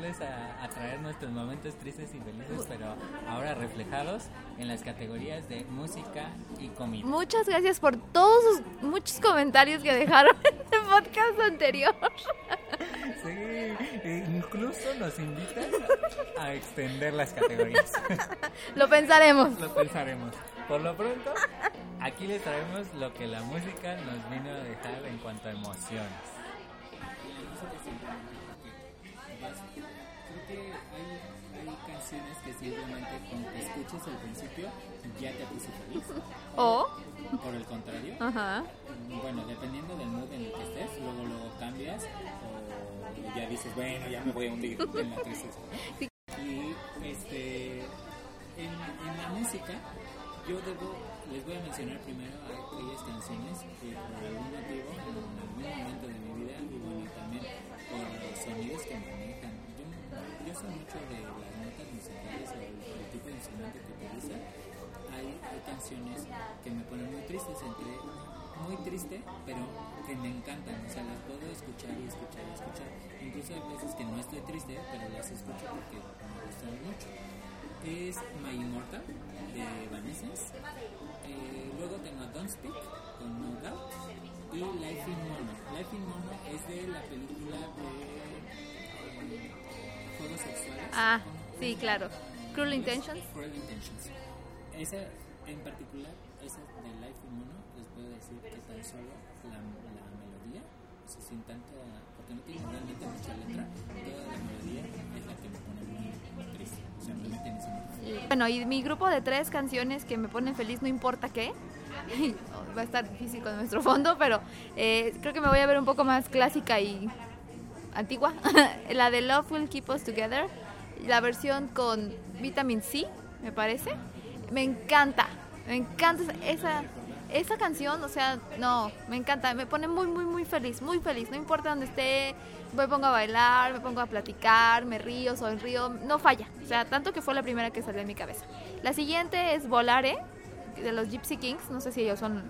a, a traer nuestros momentos tristes y felices, pero ahora reflejados en las categorías de música y comida. Muchas gracias por todos sus muchos comentarios que dejaron en el podcast anterior. Sí, e incluso nos invitan a extender las categorías. Lo pensaremos. Lo pensaremos. Por lo pronto, aquí les traemos lo que la música nos vino a dejar en cuanto a emociones. Canciones que simplemente con que escuches al principio ya te puso feliz. O, Por el contrario, ajá. bueno, dependiendo del mood en el que estés, luego lo cambias o ya dices, bueno, ya me voy a hundir en la tristeza. Y este, en, en la música, yo debo, les voy a mencionar primero aquellas canciones que por algún motivo, en algún momento de mi vida, y bueno, también por los sonidos que manejan. Yo, yo soy mucho de las Hay, canciones que me ponen muy tristes, entre muy triste, pero que me encantan, o sea, las puedo escuchar y escuchar y escuchar. Incluso hay veces que no estoy triste, pero las escucho porque me gustan mucho. Es My Immortal de Evanescence. Eh, luego tengo Don't Speak con No Doubt y Life in Mono. Life in Mono es de la película de eh, Juegos Sexuales. Ah, sí, claro. Cruel Intentions. Cruel Intentions. Esa en particular, esa de Life in Mono, les puedo decir que tan solo la, la melodía, o sea, sin tanta, porque no tiene realmente mucha letra, toda la melodía es la que me pone muy triste. O sea, me ese mood. Bueno, y mi grupo de tres canciones que me ponen feliz, no importa qué. Va a estar difícil con nuestro fondo, pero eh, creo que me voy a ver un poco más clásica y antigua. la de Love Will Keep Us Together, la versión con Vitamin C, me parece. Me encanta, me encanta esa, esa canción, o sea, no, me encanta, me pone muy, muy, muy feliz, muy feliz, no importa dónde esté, me pongo a bailar, me pongo a platicar, me río, sonrío, no falla, o sea, tanto que fue la primera que salió en mi cabeza. La siguiente es Volare, de los Gypsy Kings, no sé si ellos son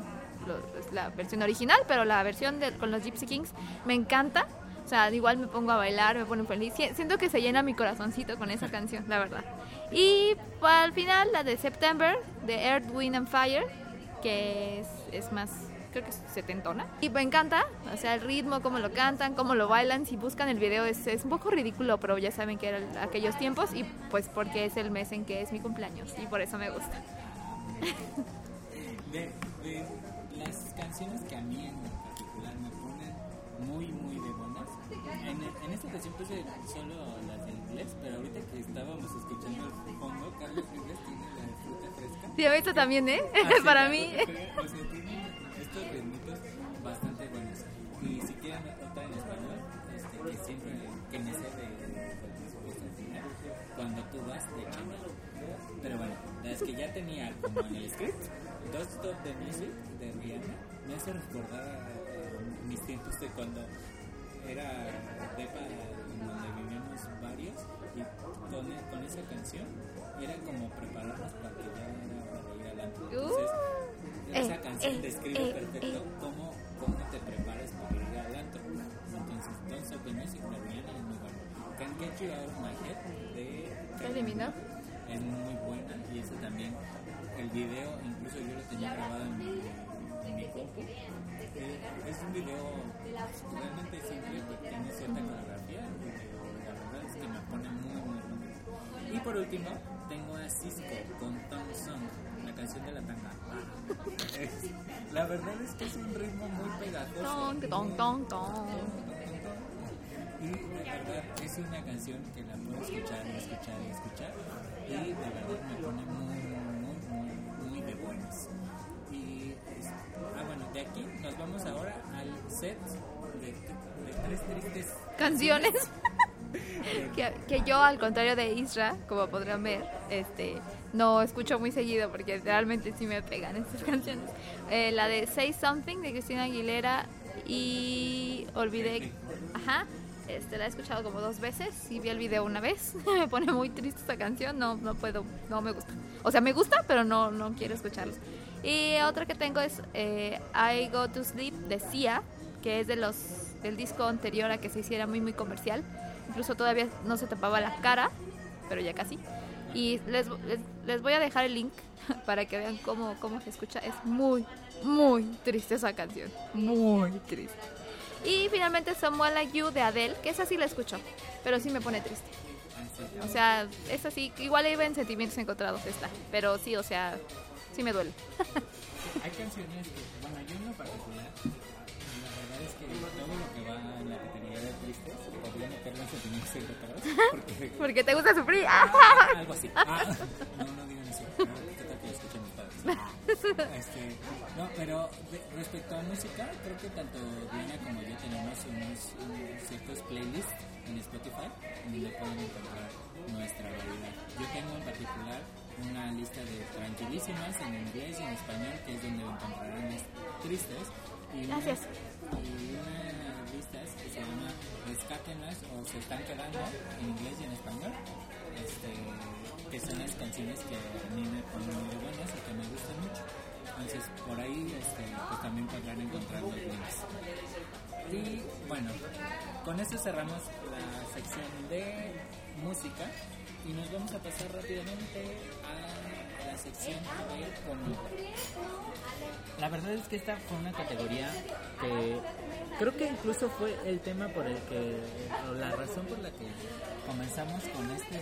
la versión original, pero la versión con los Gypsy Kings me encanta. O sea, igual me pongo a bailar, me pone feliz. Sie- Siento que se llena mi corazoncito con esa canción, la verdad. Y para el final, la de September, de Earth, Wind and Fire, que es, es más, creo que es setentona. Y me encanta, o sea, el ritmo, cómo lo cantan, cómo lo bailan. Si buscan el video es, es un poco ridículo, pero ya saben que eran aquellos tiempos. Y pues porque es el mes en que es mi cumpleaños y por eso me gusta. De, de las canciones que a mí en particular me ponen muy, muy de buenas. En, en esta ocasión puse solo las de inglés, pero ahorita que estábamos escuchando el fondo, Carlos Vives tiene la fruta fresca. Sí, a esto también, ¿eh? Ah, sí, Para mí. O sea, tiene estos ritmitos bastante buenos. Y si quieren otra en español, este, que siempre, que me sé de cuando tú vas de Chanel. Pero bueno, las que ya tenía como en el script, Don't Stop the Music de Rihanna, me hace recordar eh, mis tiempos de cuando era depa donde vivíamos varios y con, con esa canción era como prepararnos para que ya era hora de ir al antro. Entonces, esa eh, canción eh, describe eh, perfecto eh. cómo, cómo te preparas para ir al antro. Entonces, Don't Stop the Music de Rihanna es muy buena. Can't Get You Out of My Head de Minogue. es muy buena y eso también el video incluso yo lo tenía grabado en mi, Eh, es un video realmente simple pero tiene cierta coreografía y la verdad es que me pone muy muy contento y por último tengo a Cisco con Tom Song la canción de la tanga la verdad es que es un ritmo muy pegajoso Ton, ton, ton. y de verdad es una canción que la puedo escuchar y escuchar y escuchar y de verdad me pone muy, muy, muy, muy de buenas. Y, es- ah bueno, de aquí nos vamos ahora al set de, de tres tristes Canciones. que, que yo, al contrario de Isra, como podrán ver, este, no escucho muy seguido porque realmente sí me pegan estas canciones. Eh, la de Say Something de Cristina Aguilera y olvidé. Ajá. Este, la he escuchado como dos veces y vi el video una vez. me pone muy triste esta canción. No, no puedo, no me gusta. O sea, me gusta, pero no, no quiero escucharla. Y otra que tengo es eh, I Go to Sleep de Sia, que es de los del disco anterior a que se hiciera muy muy comercial. Incluso todavía no se tapaba la cara, pero ya casi. Y les, les, voy a dejar el link para que vean cómo, cómo se escucha. Es muy, muy triste esa canción. Muy triste. Y finalmente Someone Like You de Adele, que esa sí la escucho, pero sí me pone triste. O sea, es así, igual iba en sentimientos encontrados esta, pero sí, o sea, sí me duele. Hay canciones que, bueno, yo en lo particular, la verdad es que todo lo que va en la categoría de tristes podría meterlo en sentimientos encontrados. Porque, Porque te gusta sufrir. algo así. Ah, no, no digan eso. No, ¿Qué tal que lo escuchan mis padres? Ah, este, no, pero de- respecto a música, creo que tanto Diana como yo tenemos unos, unos ciertos playlists en Spotify donde pueden encontrar nuestra variedad. Yo tengo en particular una lista de tranquilísimas en inglés y en español, que es donde encontrarán las tristes. Y una- Gracias. y una lista que se llama Rescátenlas o Se están quedando en inglés y en español. Este, que son las canciones que a mí me ponen muy buenas y que me gustan mucho. Entonces, por ahí este, pues también podrán encontrar los links. Y bueno, con esto cerramos la sección de música y nos vamos a pasar rápidamente a la sección de comida. La verdad es que esta fue una categoría que creo que incluso fue el tema por el que, o la razón por la que comenzamos con este,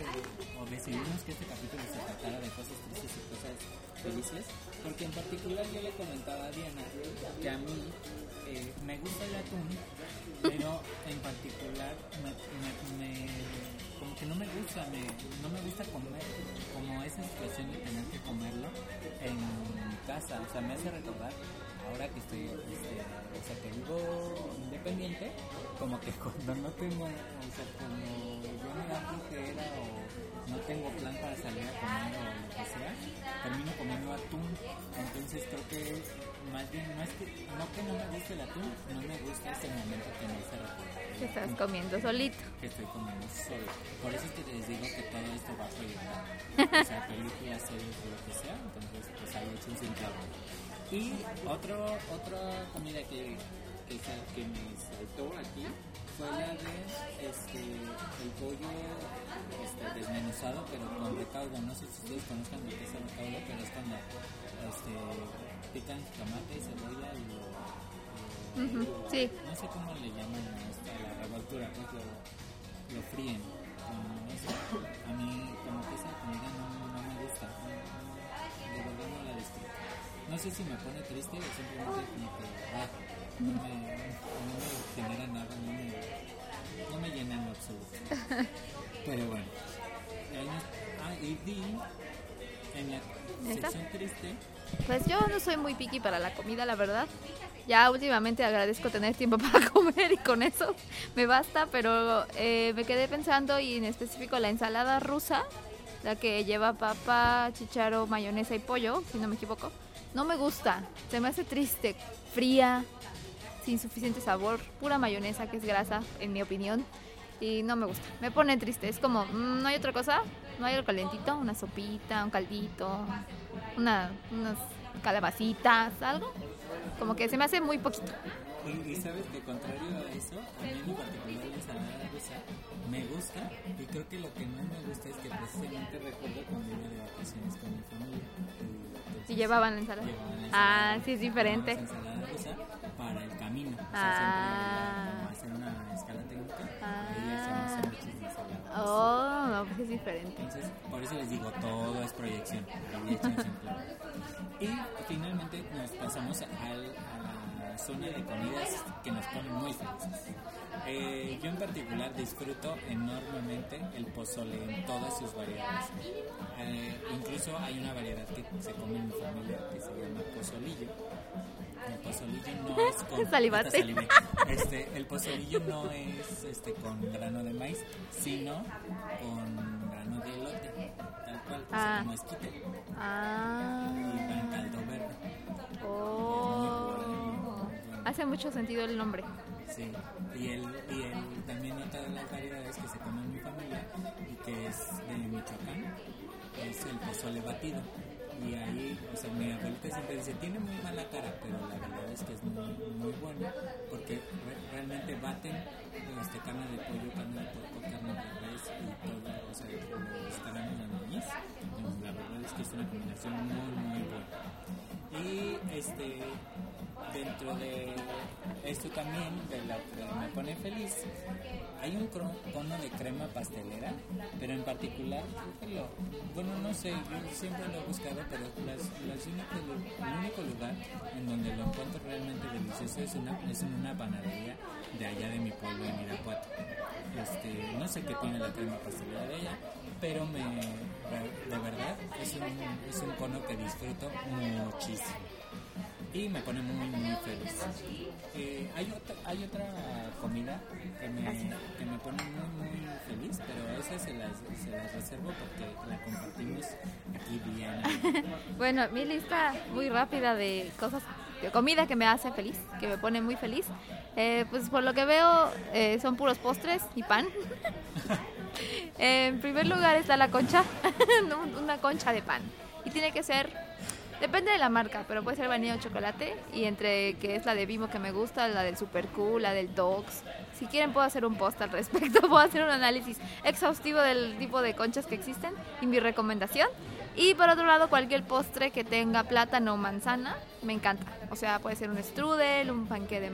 o decidimos que este capítulo se tratara de cosas tristes y cosas felices, porque en particular yo le comentaba a Diana que a mí eh, me gusta el atún, pero en particular me, como que no me gusta, me, no me gusta comer, como esa situación de tener que comerlo en mi casa, o sea, me hace recordar ahora que estoy, este, o sea, que vivo independiente, como que cuando no tengo, o sea, como yo me da flojera o no tengo plan para salir a comer o lo que sea, termino comiendo atún. Entonces creo que más bien no es que no que no me guste el atún, no me gusta ese momento que me hace recordar. Que estás comiendo solito. que estoy comiendo solo. Por eso es que les digo que todo esto va a proyectar. O sea, películas, series, lo que sea. Entonces, pues ahí échense un clavo. Y otro, otra comida que, que, me saltó aquí fue la de este, el pollo este, desmenuzado, pero con recaudo. No sé si ustedes conozcan lo que es el recaudo, pero es cuando este, pican tomate, cebolla y lo, lo- Ujú, Sí, no sé cómo le llaman a la revoltura, pues lo, lo fríen. Eso. A mí, No sé si me pone triste o simplemente como que ah, no, me, no me genera nada, no me, no me llena en lo absoluto. Pero bueno. Ah, y di en la ¿Esta? sección triste. pues yo no soy muy picky para la comida, la verdad. Ya últimamente agradezco tener tiempo para comer y con eso me basta, pero eh, me quedé pensando y en específico la ensalada rusa, la que lleva papa, chicharo, mayonesa y pollo, si no me equivoco, no me gusta, se me hace triste, fría, sin suficiente sabor, pura mayonesa que es grasa, en mi opinión, y no me gusta, me pone triste, es como, mm, no hay otra cosa, no hay algo calentito, una sopita, un caldito, una, unas calabacitas, algo, como que se me hace muy poquito. Y, sabes que contrario a eso, a mí en particular la ensalada me gusta y creo que lo que no me gusta es que precisamente recuerdo cuando iba de vacaciones con mi familia llevaban la ensalada. llevaban la Ah, sí, es diferente. ensalada rusa para el camino. O sea, Ah. hacer una escala técnica Ah. ensalada. Oh, no, pues es diferente. Entonces, por eso les digo, todo es proyección. Y finalmente nos pasamos al- a la zona de comidas que nos ponen muy felices. Eh, yo en particular disfruto enormemente el pozole en todas sus variedades. Eh, incluso hay una variedad que se come en mi familia que se llama pozolillo. El pozolillo no es con... Este, el pozolillo no es este, con grano de maíz, sino con grano de elote, tal cual, Ah. como esquite, Ah, Hace mucho sentido el nombre. Sí, y, el, y el, también otra de las variedades que se come en mi familia y que es de Michoacán es el pozole batido. y ahí, o sea, mi abuelita siempre dice, tiene muy mala cara, pero la verdad es que es muy, muy bueno porque realmente baten este, carne de pollo, carne de porco, carne de res y todo, o sea, los caramelos de maíz. la verdad es que es una combinación muy, muy buena. Y este dentro de esto también, de lo que me pone feliz, hay un cono de crema pastelera, pero en particular, bueno, no sé, yo siempre lo he buscado, pero las, el único lugar en donde lo encuentro realmente delicioso es, una, es en una panadería de allá de mi pueblo, en Irapuato. Este, no sé qué tiene la crema pastelera de ella, pero me, de verdad es un, es un cono que disfruto muchísimo y me pone muy muy feliz. Eh, hay, otra, hay otra comida que me, que me pone muy muy feliz, pero esa se las, se las reservo porque la compartimos aquí bien. bueno, mi lista muy rápida de cosas, de comida que me hace feliz, que me pone muy feliz. Eh, pues por lo que veo eh, son puros postres y pan. en primer lugar está la concha, una concha de pan. Y tiene que ser Depende de la marca, pero puede ser vainilla o chocolate. Y entre que es la de Bimo que me gusta, la del Super Cool, la del Dogs. Si quieren puedo hacer un post al respecto, puedo hacer un análisis exhaustivo del tipo de conchas que existen y mi recomendación. Y por otro lado, cualquier postre que tenga plátano o manzana, me encanta. O sea, puede ser un strudel, un panque de,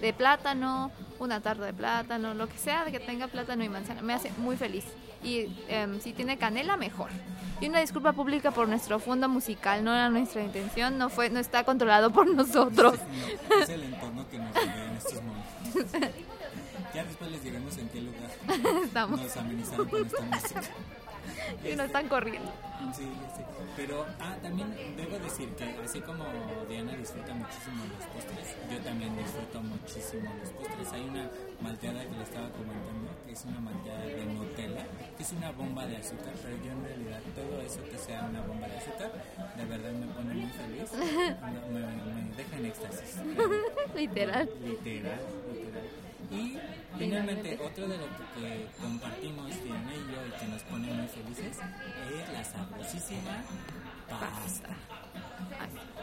de plátano, una tarta de plátano, lo que sea que tenga plátano y manzana. Me hace muy feliz. Y em, si tiene canela, mejor. Y una disculpa pública por nuestro fondo musical, no era nuestra intención, no fue, no está controlado por nosotros. es el entorno que nos en estos momentos. Ya después les diremos en qué lugar Estamos. nos amenizaron con esta música. y nos están corriendo. Sí. Pero, ah, también debo decir que así como Diana disfruta muchísimo los postres, yo también disfruto muchísimo los postres. Hay una malteada que le estaba comentando, que es una malteada de Nutella, que es una bomba de azúcar, pero yo en realidad todo eso que sea una bomba de azúcar, de verdad me pone muy feliz, me, me deja en éxtasis. Literal, literal. Y finalmente, otro de lo que, compartimos Diana y yo y que nos pone muy felices es la sabrosísima pasta.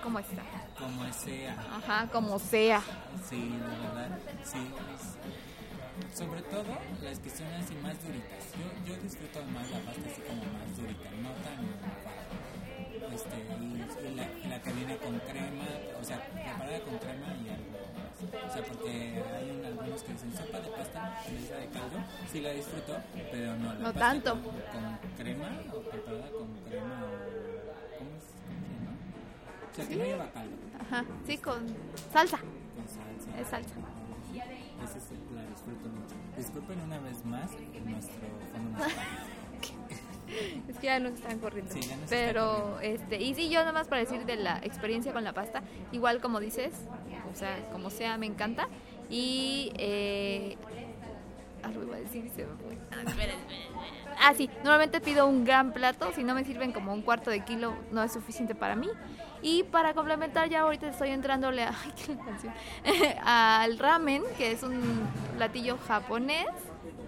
¿Cómo está? Como sea. Ajá, como sea. Sí, la verdad, sí. sobre todo las que son así más duritas. Yo, yo disfruto más la pasta así como más durita, no tan este, y, la, la, que viene con crema, o sea, preparada con crema y algo o sea, porque hay algunos que dicen sopa de pasta mezcla de caldo, sí la disfruto, pero no la no pasta tanto. Con, crema o preparada con crema o ¿cómo es? O sea, que no lleva caldo. Ajá, sí, con salsa. Con salsa. Es salsa. Esa sí la disfruto mucho. Disculpen una vez más nuestro fondo musical. es que ya nos están corriendo. Pero, este, y sí, yo nada más para decir de la experiencia con la pasta, igual como dices, o sea, como sea, me encanta. Y, eh, algo iba a decir, se me fue. Ah, sí, normalmente pido un gran plato, si no me sirven como un cuarto de kilo, no es suficiente para mí. Y para complementar, ya ahorita estoy entrándole a, ay, qué canción, al ramen, que es un platillo japonés,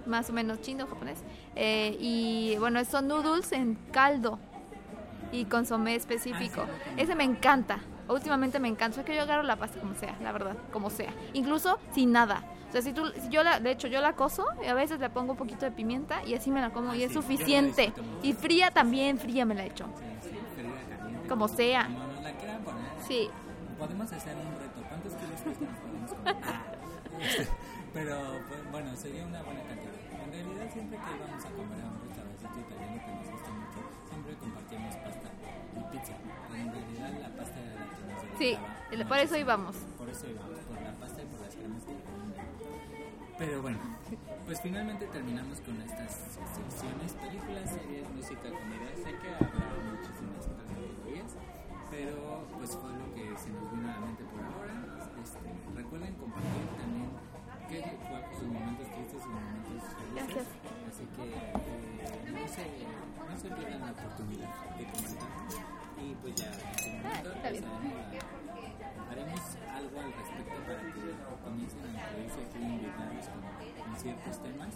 más o menos chino japonés. Eh, y bueno, son noodles en caldo y consomé específico. Ese me encanta. Últimamente me encanta. Es que yo agarro la pasta como sea, la verdad, como sea. Incluso sin nada. O sea, si tú, si yo la, de hecho, yo la coso y a veces le pongo un poquito de pimienta y así me la como y es suficiente. Y fría también, fría me la echo. Como sea. Sí. Podemos hacer un reto. ¿Cuántos kilos podemos comer? Pero pues, bueno, sería una buena cantidad. En realidad siempre que íbamos a comer a un restaurante italiano que nos gusta mucho, siempre compartíamos pasta y pizza. Pero en realidad la pasta era la que nos Sí, por eso íbamos. Por eso íbamos, por la pasta y por las cremas que Pero bueno, pues finalmente terminamos con estas secciones, películas, series, música, comida. Sé que habrá muchísimas otras oportunidad de comentar. Y pues ya, en su momento haremos algo al respecto para que comiencen a incluirse aquí invitados con, con ciertos temas.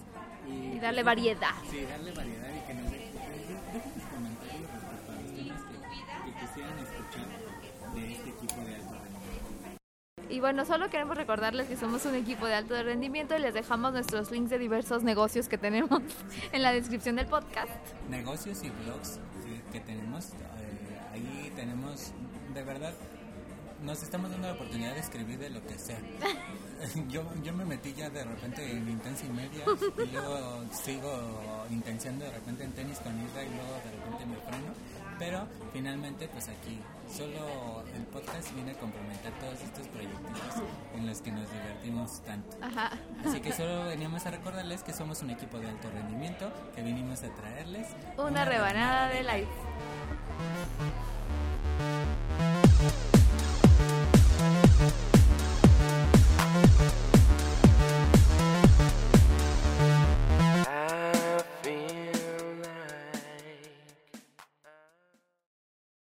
Y, y darle variedad. Sí, darle variedad y que nos dejen comentarios respecto a los temas que que quisieran escuchar de este equipo de alto. Y bueno, solo queremos recordarles que somos un equipo de alto rendimiento y les dejamos nuestros links de diversos negocios que tenemos en la descripción del podcast. Negocios y blogs que tenemos, eh, ahí tenemos, de verdad, nos estamos dando la oportunidad de escribir de lo que sea. yo, yo me metí ya de repente en Intensa y Media y luego sigo intenciando de repente en tenis con Isra y luego de repente me freno. Pero finalmente pues aquí solo el podcast viene a complementar todos estos proyectos en los que nos divertimos tanto. Así que solo veníamos a recordarles que somos un equipo de alto rendimiento, que vinimos a traerles una, rebanada, de life.